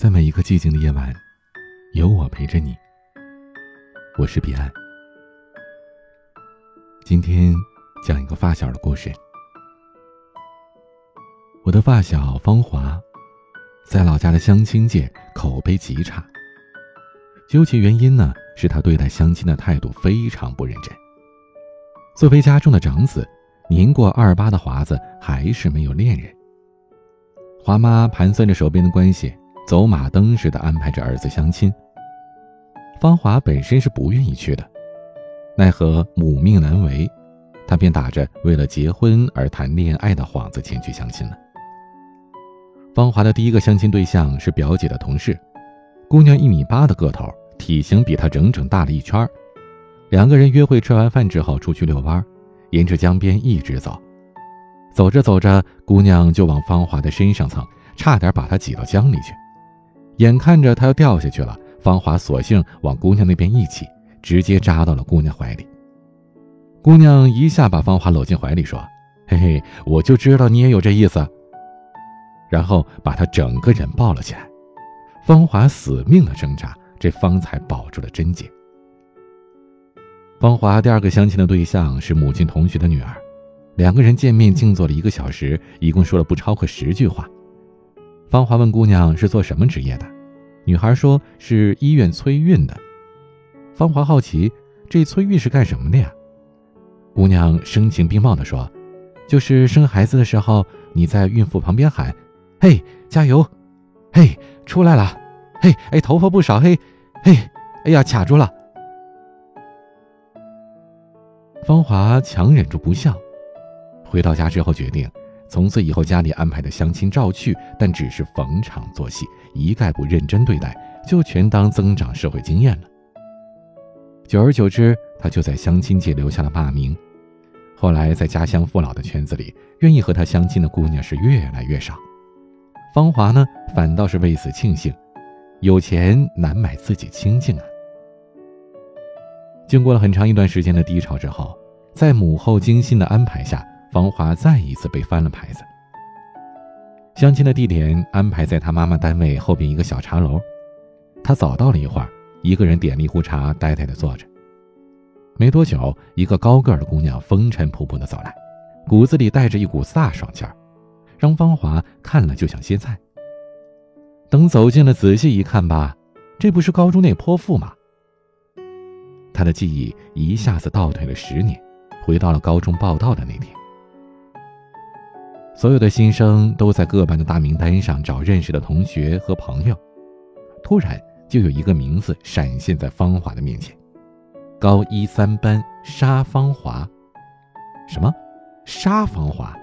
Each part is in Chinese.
在每一个寂静的夜晚，有我陪着你。我是彼岸。今天讲一个发小的故事。我的发小芳华，在老家的相亲界口碑极差。究其原因呢，是他对待相亲的态度非常不认真。作为家中的长子，年过二八的华子还是没有恋人。华妈盘算着手边的关系。走马灯似的安排着儿子相亲。芳华本身是不愿意去的，奈何母命难违，她便打着为了结婚而谈恋爱的幌子前去相亲了。芳华的第一个相亲对象是表姐的同事，姑娘一米八的个头，体型比她整整大了一圈。两个人约会吃完饭之后出去遛弯，沿着江边一直走，走着走着，姑娘就往芳华的身上蹭，差点把她挤到江里去。眼看着他要掉下去了，芳华索性往姑娘那边一挤，直接扎到了姑娘怀里。姑娘一下把芳华搂进怀里，说：“嘿嘿，我就知道你也有这意思。”然后把她整个人抱了起来。芳华死命的挣扎，这方才保住了贞洁。芳华第二个相亲的对象是母亲同学的女儿，两个人见面静坐了一个小时，一共说了不超过十句话。芳华问姑娘是做什么职业的，女孩说是医院催孕的。芳华好奇，这催孕是干什么的呀？姑娘声情并茂地说：“就是生孩子的时候，你在孕妇旁边喊，嘿，加油，嘿，出来了，嘿，哎，头发不少，嘿，嘿，哎呀，卡住了。”芳华强忍住不笑，回到家之后决定。从此以后，家里安排的相亲照去，但只是逢场作戏，一概不认真对待，就全当增长社会经验了。久而久之，他就在相亲界留下了骂名。后来，在家乡父老的圈子里，愿意和他相亲的姑娘是越来越少。芳华呢，反倒是为此庆幸，有钱难买自己清静啊。经过了很长一段时间的低潮之后，在母后精心的安排下。芳华再一次被翻了牌子。相亲的地点安排在他妈妈单位后边一个小茶楼，他早到了一会儿，一个人点了一壶茶，呆呆地坐着。没多久，一个高个儿的姑娘风尘仆仆地走来，骨子里带着一股飒爽劲儿，让芳华看了就想歇菜。等走近了，仔细一看吧，这不是高中那泼妇吗？他的记忆一下子倒退了十年，回到了高中报道的那天。所有的新生都在各班的大名单上找认识的同学和朋友，突然就有一个名字闪现在芳华的面前：高一三班沙芳华。什么？沙芳华？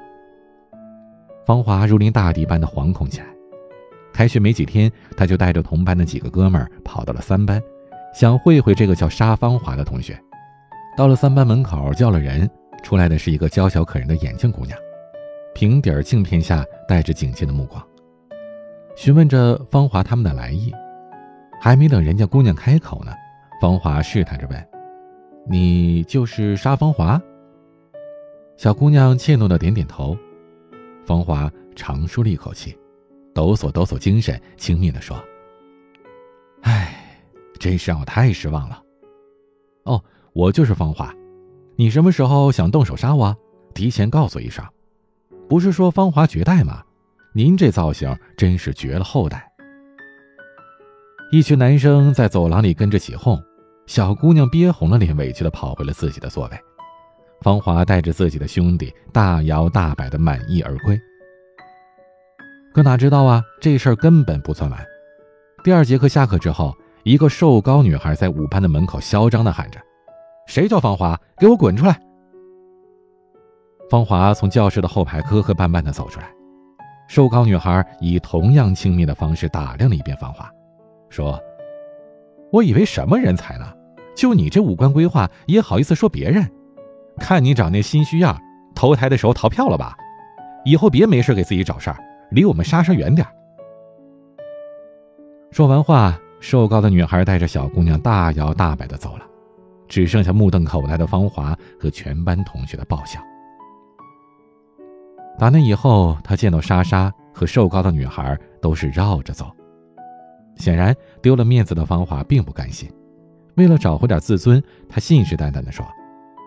芳华如临大敌般的惶恐起来。开学没几天，他就带着同班的几个哥们儿跑到了三班，想会会这个叫沙芳华的同学。到了三班门口，叫了人，出来的是一个娇小可人的眼镜姑娘。平底儿镜片下带着警戒的目光，询问着芳华他们的来意。还没等人家姑娘开口呢，芳华试探着问：“你就是沙芳华？”小姑娘怯懦的点点头。芳华长舒了一口气，抖擞抖擞精神，轻蔑的说：“哎，真是让我太失望了。哦，我就是芳华，你什么时候想动手杀我？提前告诉一声。”不是说芳华绝代吗？您这造型真是绝了后代。一群男生在走廊里跟着起哄，小姑娘憋红了脸，委屈的跑回了自己的座位。芳华带着自己的兄弟大摇大摆的满意而归。可哪知道啊，这事儿根本不算完。第二节课下课之后，一个瘦高女孩在五班的门口嚣张的喊着：“谁叫芳华？给我滚出来！”芳华从教室的后排磕磕绊绊地走出来，瘦高女孩以同样轻蔑的方式打量了一遍芳华，说：“我以为什么人才呢？就你这五官规划，也好意思说别人？看你长那心虚样，投胎的时候逃票了吧？以后别没事给自己找事儿，离我们莎莎远点。”说完话，瘦高的女孩带着小姑娘大摇大摆地走了，只剩下目瞪口呆的芳华和全班同学的爆笑。打那以后，他见到莎莎和瘦高的女孩都是绕着走，显然丢了面子的芳华并不甘心，为了找回点自尊，他信誓旦旦地说：“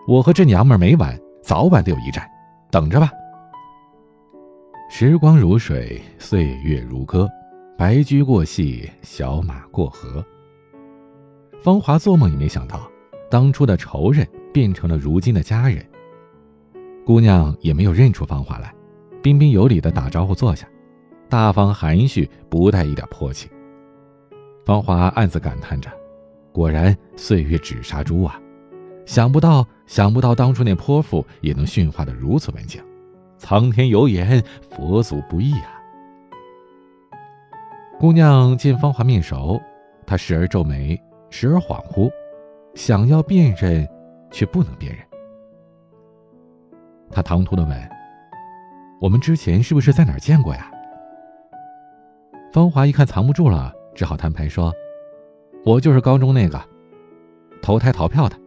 我和这娘们没完，早晚得有一战，等着吧。”时光如水，岁月如歌，白驹过隙，小马过河。芳华做梦也没想到，当初的仇人变成了如今的家人。姑娘也没有认出芳华来，彬彬有礼的打招呼坐下，大方含蓄，不带一点泼气。芳华暗自感叹着：“果然岁月只杀猪啊！想不到，想不到当初那泼妇也能驯化的如此文静。”苍天有眼，佛祖不易啊！姑娘见芳华面熟，她时而皱眉，时而恍惚，想要辨认，却不能辨认。她唐突的问：“我们之前是不是在哪儿见过呀？”芳华一看藏不住了，只好摊牌说：“我就是高中那个投胎逃票的。”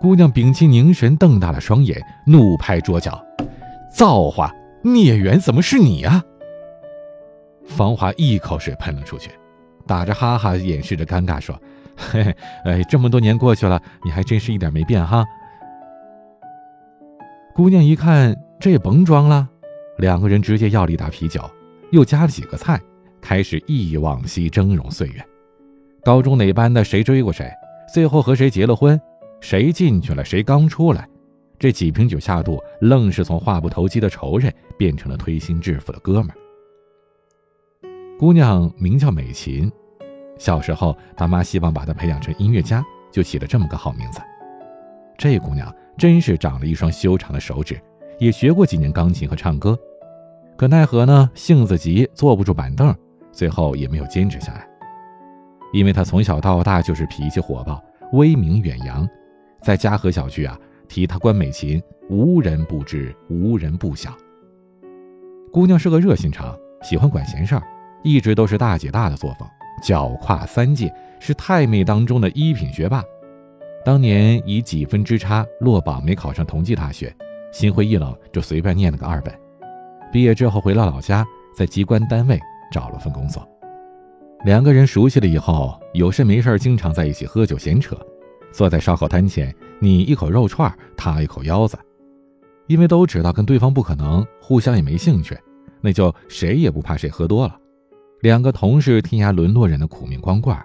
姑娘屏气凝神，瞪大了双眼，怒拍桌角：“造化！孽缘怎么是你啊？”芳华一口水喷了出去，打着哈哈，掩饰着尴尬说：“嘿嘿，哎，这么多年过去了，你还真是一点没变哈。”姑娘一看，这也甭装了，两个人直接要了一打啤酒，又加了几个菜，开始忆往昔峥嵘岁月。高中哪班的谁追过谁，最后和谁结了婚？谁进去了，谁刚出来？这几瓶酒下肚，愣是从话不投机的仇人变成了推心置腹的哥们儿。姑娘名叫美琴，小时候他妈希望把她培养成音乐家，就起了这么个好名字。这姑娘真是长了一双修长的手指，也学过几年钢琴和唱歌，可奈何呢，性子急，坐不住板凳，最后也没有坚持下来。因为她从小到大就是脾气火爆，威名远扬。在嘉禾小区啊，提他关美琴，无人不知，无人不晓。姑娘是个热心肠，喜欢管闲事儿，一直都是大姐大的作风，脚跨三界，是太妹当中的一品学霸。当年以几分之差落榜，没考上同济大学，心灰意冷，就随便念了个二本。毕业之后回了老家，在机关单位找了份工作。两个人熟悉了以后，有事没事经常在一起喝酒闲扯。坐在烧烤摊前，你一口肉串，他一口腰子，因为都知道跟对方不可能，互相也没兴趣，那就谁也不怕谁喝多了。两个同是天涯沦落人的苦命光棍，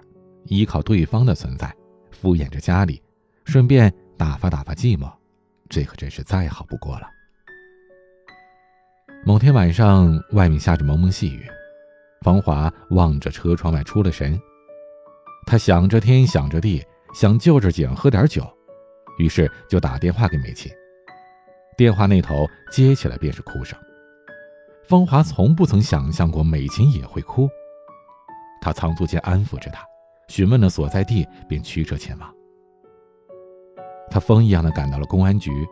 依靠对方的存在，敷衍着家里，顺便打发打发寂寞，这可真是再好不过了。某天晚上，外面下着蒙蒙细雨，芳华望着车窗外出了神，他想着天，想着地。想就着景喝点酒，于是就打电话给美琴。电话那头接起来便是哭声。芳华从不曾想象过美琴也会哭，他仓促间安抚着她，询问了所在地，便驱车前往。他风一样的赶到了公安局。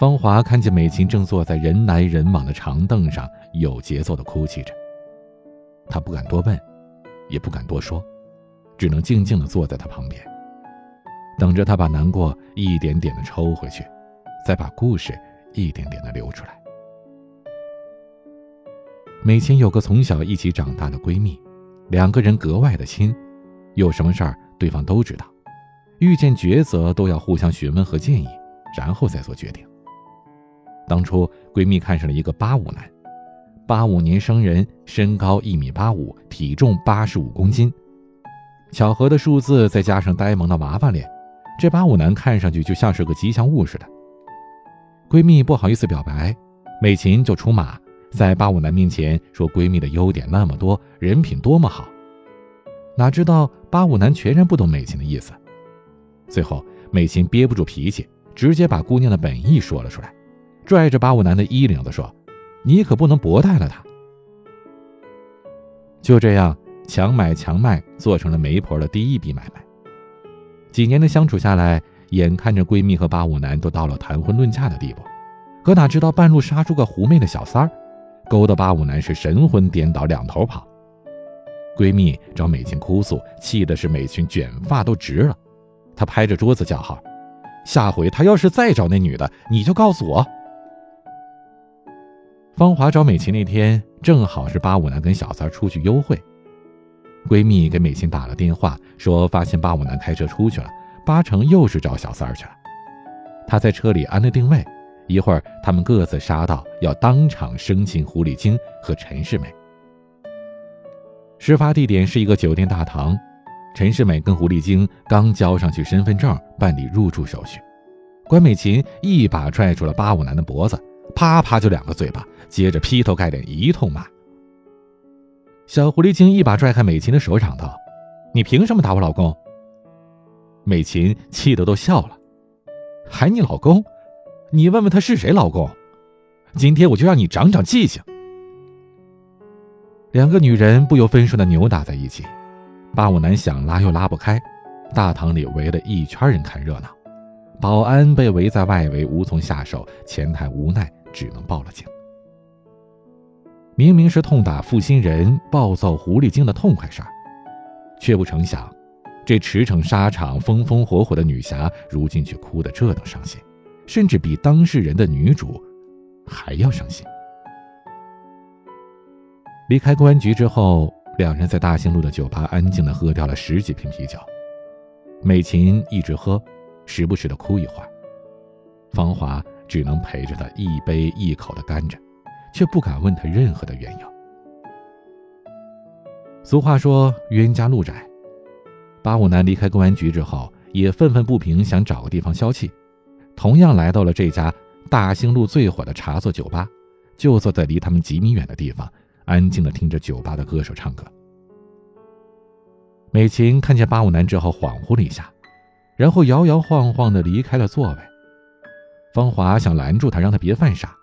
芳华看见美琴正坐在人来人往的长凳上，有节奏的哭泣着。他不敢多问，也不敢多说，只能静静的坐在他旁边。等着他把难过一点点的抽回去，再把故事一点点的流出来。美琴有个从小一起长大的闺蜜，两个人格外的亲，有什么事儿对方都知道，遇见抉择都要互相询问和建议，然后再做决定。当初闺蜜看上了一个八五男，八五年生人，身高一米八五，体重八十五公斤，巧合的数字再加上呆萌的娃娃脸。这八五男看上去就像是个吉祥物似的。闺蜜不好意思表白，美琴就出马，在八五男面前说闺蜜的优点那么多，人品多么好。哪知道八五男全然不懂美琴的意思。最后，美琴憋不住脾气，直接把姑娘的本意说了出来，拽着八五男的衣领子说：“你可不能薄待了他。”就这样，强买强卖做成了媒婆的第一笔买卖。几年的相处下来，眼看着闺蜜和八五男都到了谈婚论嫁的地步，可哪知道半路杀出个狐媚的小三儿，勾得八五男是神魂颠倒，两头跑。闺蜜找美琴哭诉，气的是美琴卷发都直了，他拍着桌子叫好：“下回他要是再找那女的，你就告诉我。”芳华找美琴那天，正好是八五男跟小三出去幽会。闺蜜给美琴打了电话，说发现八五男开车出去了，八成又是找小三去了。他在车里安了定位，一会儿他们各自杀到，要当场生擒狐狸精和陈世美。事发地点是一个酒店大堂，陈世美跟狐狸精刚交上去身份证，办理入住手续。关美琴一把拽住了八五男的脖子。啪啪就两个嘴巴，接着劈头盖脸一通骂。小狐狸精一把拽开美琴的手，嚷道：“你凭什么打我老公？”美琴气得都笑了：“喊你老公？你问问他是谁老公？今天我就让你长长记性。”两个女人不由分说的扭打在一起，八五男想拉又拉不开，大堂里围了一圈人看热闹，保安被围在外围无从下手，前台无奈。只能报了警。明明是痛打负心人、暴揍狐狸精的痛快事儿，却不成想，这驰骋沙场、风风火火的女侠，如今却哭得这等伤心，甚至比当事人的女主还要伤心。离开公安局之后，两人在大兴路的酒吧安静的喝掉了十几瓶啤酒，美琴一直喝，时不时的哭一会儿。芳华。只能陪着他一杯一口的干着，却不敢问他任何的缘由。俗话说冤家路窄，八五男离开公安局之后，也愤愤不平，想找个地方消气，同样来到了这家大兴路最火的茶座酒吧，就坐在离他们几米远的地方，安静的听着酒吧的歌手唱歌。美琴看见八五男之后恍惚了一下，然后摇摇晃晃的离开了座位。芳华想拦住他，让他别犯傻，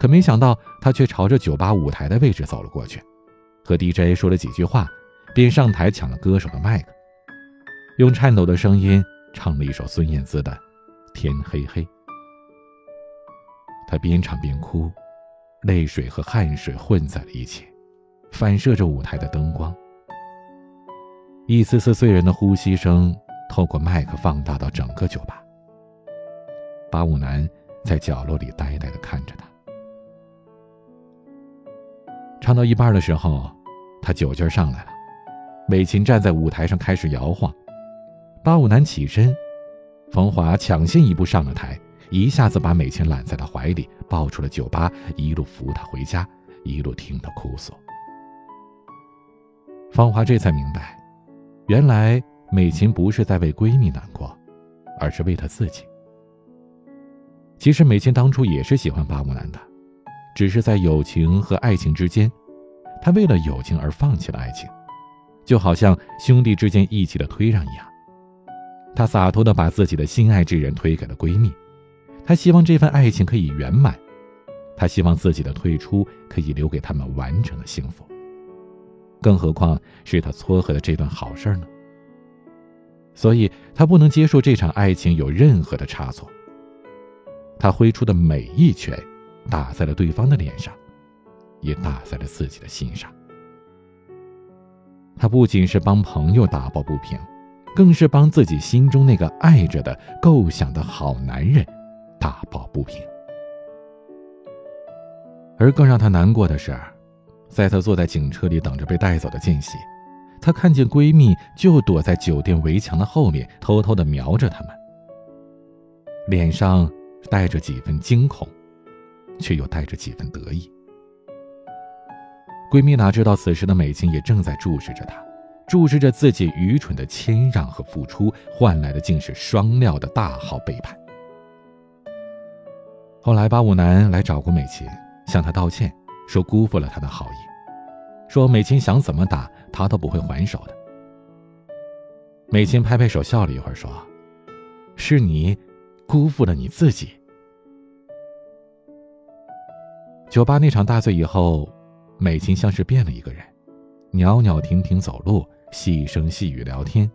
可没想到他却朝着酒吧舞台的位置走了过去，和 DJ 说了几句话，便上台抢了歌手的麦克，用颤抖的声音唱了一首孙燕姿的《天黑黑》。他边唱边哭，泪水和汗水混在了一起，反射着舞台的灯光，一丝丝醉人的呼吸声透过麦克放大到整个酒吧。八五男在角落里呆呆的看着他，唱到一半的时候，他酒劲上来了。美琴站在舞台上开始摇晃，八五男起身，冯华抢先一步上了台，一下子把美琴揽在了怀里，抱出了酒吧，一路扶她回家，一路听她哭诉。芳华这才明白，原来美琴不是在为闺蜜难过，而是为她自己。其实美琴当初也是喜欢八木男的，只是在友情和爱情之间，她为了友情而放弃了爱情，就好像兄弟之间义气的推让一样。她洒脱的把自己的心爱之人推给了闺蜜，他希望这份爱情可以圆满，他希望自己的退出可以留给他们完整的幸福。更何况是他撮合的这段好事呢？所以他不能接受这场爱情有任何的差错。他挥出的每一拳，打在了对方的脸上，也打在了自己的心上。他不仅是帮朋友打抱不平，更是帮自己心中那个爱着的、构想的好男人打抱不平。而更让他难过的是，在她坐在警车里等着被带走的间隙，他看见闺蜜就躲在酒店围墙的后面，偷偷的瞄着他们，脸上。带着几分惊恐，却又带着几分得意。闺蜜哪知道此时的美琴也正在注视着她，注视着自己愚蠢的谦让和付出换来的竟是双料的大号背叛。后来八五男来找过美琴，向她道歉，说辜负了她的好意，说美琴想怎么打他都不会还手的。美琴拍拍手笑了一会儿，说：“是你。”辜负了你自己。酒吧那场大醉以后，美琴像是变了一个人，袅袅婷婷走路，细声细语聊天，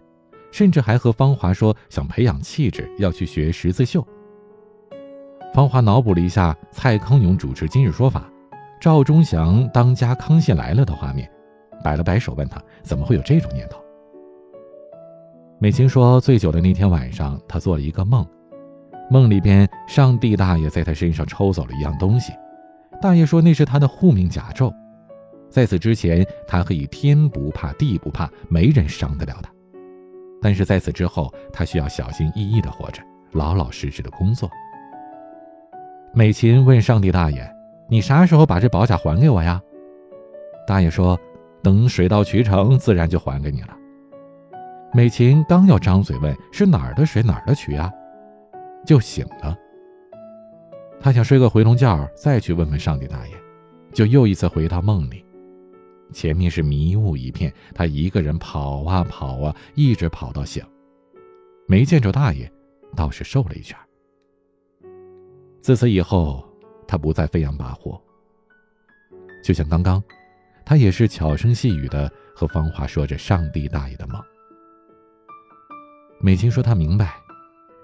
甚至还和芳华说想培养气质，要去学十字绣。芳华脑补了一下蔡康永主持《今日说法》，赵忠祥当家《康熙来了》的画面，摆了摆手，问他怎么会有这种念头。美琴说，醉酒的那天晚上，她做了一个梦。梦里边，上帝大爷在他身上抽走了一样东西，大爷说那是他的护命甲胄，在此之前，他可以天不怕地不怕，没人伤得了他。但是在此之后，他需要小心翼翼地活着，老老实实的工作。美琴问上帝大爷：“你啥时候把这宝甲还给我呀？”大爷说：“等水到渠成，自然就还给你了。”美琴刚要张嘴问是哪儿的水哪儿的渠啊，就醒了。他想睡个回笼觉，再去问问上帝大爷，就又一次回到梦里。前面是迷雾一片，他一个人跑啊跑啊，一直跑到醒，没见着大爷，倒是瘦了一圈。自此以后，他不再飞扬跋扈。就像刚刚，他也是悄声细语的和芳华说着上帝大爷的梦。美琴说：“她明白，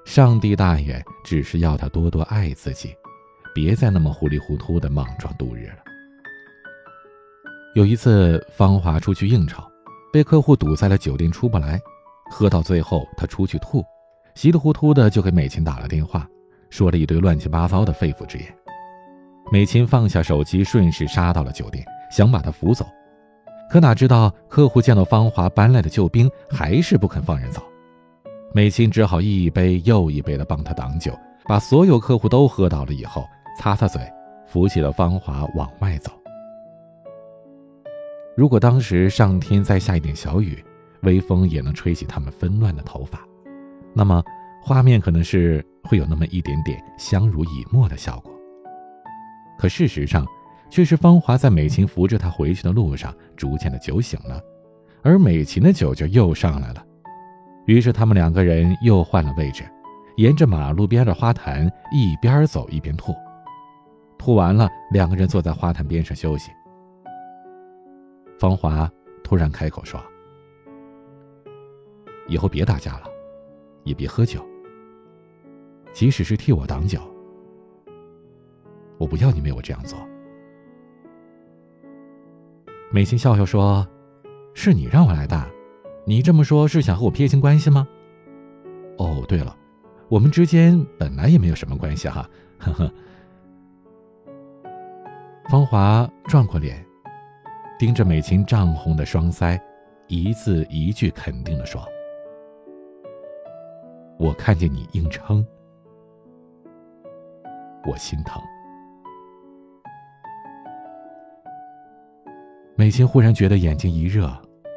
上帝大爷只是要她多多爱自己，别再那么糊里糊涂的莽撞度日了。”有一次，芳华出去应酬，被客户堵在了酒店出不来，喝到最后，他出去吐，稀里糊涂的就给美琴打了电话，说了一堆乱七八糟的肺腑之言。美琴放下手机，顺势杀到了酒店，想把他扶走，可哪知道客户见到芳华搬来的救兵，还是不肯放人走。美琴只好一杯又一杯的帮他挡酒，把所有客户都喝倒了以后，擦擦嘴，扶起了芳华往外走。如果当时上天再下一点小雨，微风也能吹起他们纷乱的头发，那么画面可能是会有那么一点点相濡以沫的效果。可事实上，却是芳华在美琴扶着他回去的路上，逐渐的酒醒了，而美琴的酒劲又上来了。于是他们两个人又换了位置，沿着马路边的花坛一边走一边吐。吐完了，两个人坐在花坛边上休息。芳华突然开口说：“以后别打架了，也别喝酒。即使是替我挡酒，我不要你为我这样做。”美琴笑笑说：“是你让我来的。”你这么说，是想和我撇清关系吗？哦，对了，我们之间本来也没有什么关系哈，呵呵。芳华转过脸，盯着美琴涨红的双腮，一字一句肯定的说：“我看见你硬撑，我心疼。”美琴忽然觉得眼睛一热。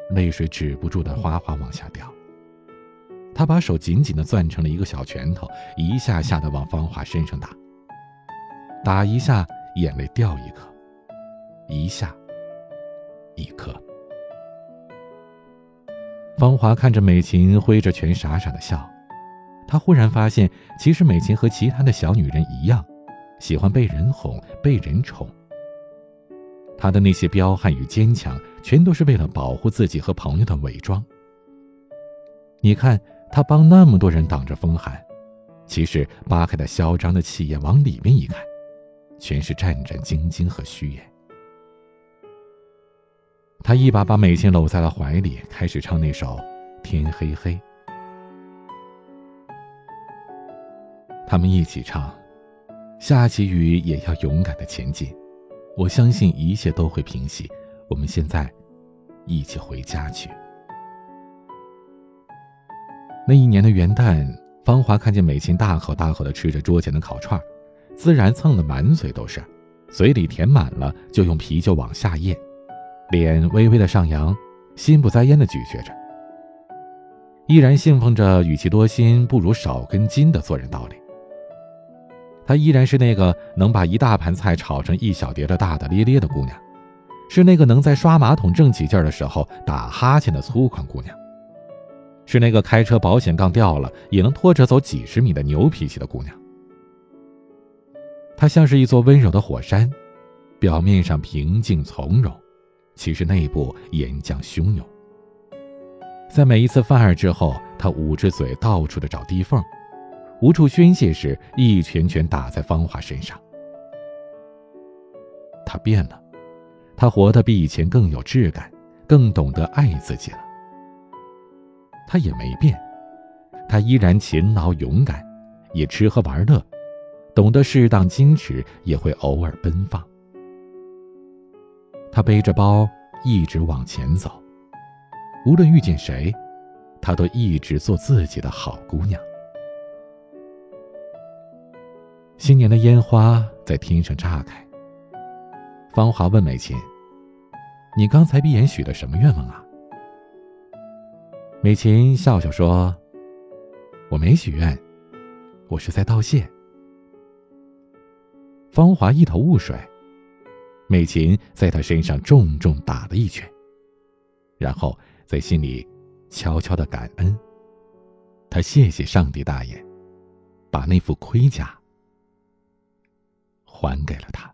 泪水止不住的哗哗往下掉，他把手紧紧的攥成了一个小拳头，一下下的往芳华身上打，打一下眼泪掉一颗，一下一颗。芳华看着美琴挥着拳傻傻的笑，他忽然发现，其实美琴和其他的小女人一样，喜欢被人哄，被人宠。他的那些彪悍与坚强，全都是为了保护自己和朋友的伪装。你看，他帮那么多人挡着风寒，其实扒开他嚣张的气焰，往里面一看，全是战战兢兢和虚掩。他一把把美琴搂在了怀里，开始唱那首《天黑黑》。他们一起唱：“下起雨也要勇敢的前进。”我相信一切都会平息。我们现在一起回家去。那一年的元旦，芳华看见美琴大口大口的吃着桌前的烤串，自然蹭得满嘴都是，嘴里填满了就用啤酒往下咽，脸微微的上扬，心不在焉的咀嚼着，依然信奉着“与其多心，不如少根筋”的做人道理。她依然是那个能把一大盘菜炒成一小碟的大大咧咧的姑娘，是那个能在刷马桶正起劲的时候打哈欠的粗犷姑娘，是那个开车保险杠掉了也能拖着走几十米的牛脾气的姑娘。她像是一座温柔的火山，表面上平静从容，其实内部岩浆汹涌。在每一次犯案之后，她捂着嘴到处的找地缝。无处宣泄时，一拳拳打在芳华身上。他变了，他活得比以前更有质感，更懂得爱自己了。他也没变，他依然勤劳勇敢，也吃喝玩乐，懂得适当矜持，也会偶尔奔放。她背着包一直往前走，无论遇见谁，她都一直做自己的好姑娘。新年的烟花在天上炸开。芳华问美琴：“你刚才闭眼许的什么愿望啊？”美琴笑笑说：“我没许愿，我是在道谢。”芳华一头雾水，美琴在他身上重重打了一拳，然后在心里悄悄的感恩。他谢谢上帝大爷，把那副盔甲还给了他。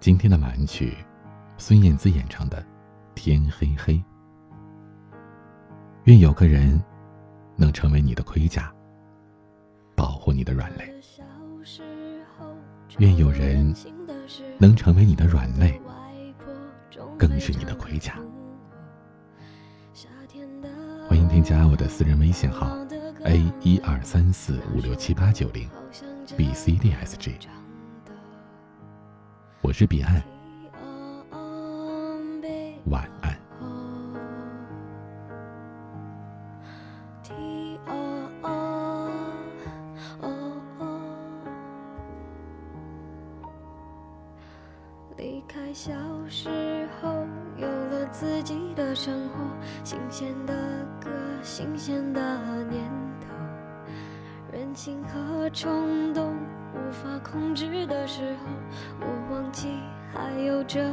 今天的晚安曲，孙燕姿演唱的《天黑黑》。愿有个人，能成为你的盔甲，保护你的软肋；愿有人，能成为你的软肋，更是你的盔甲。欢迎添加我的私人微信号：a 一二三四五六七八九零，b c d s g。我是彼岸，晚安。离开小时候，有了自己的生活，新鲜的歌，新鲜的念感情和冲动。无法控制的时候，我忘记还有这样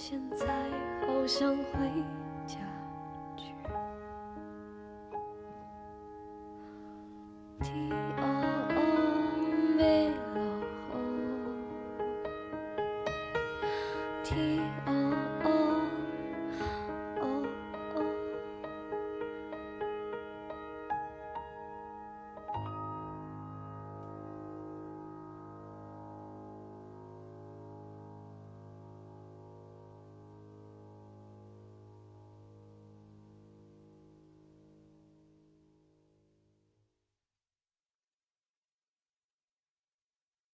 现在好像回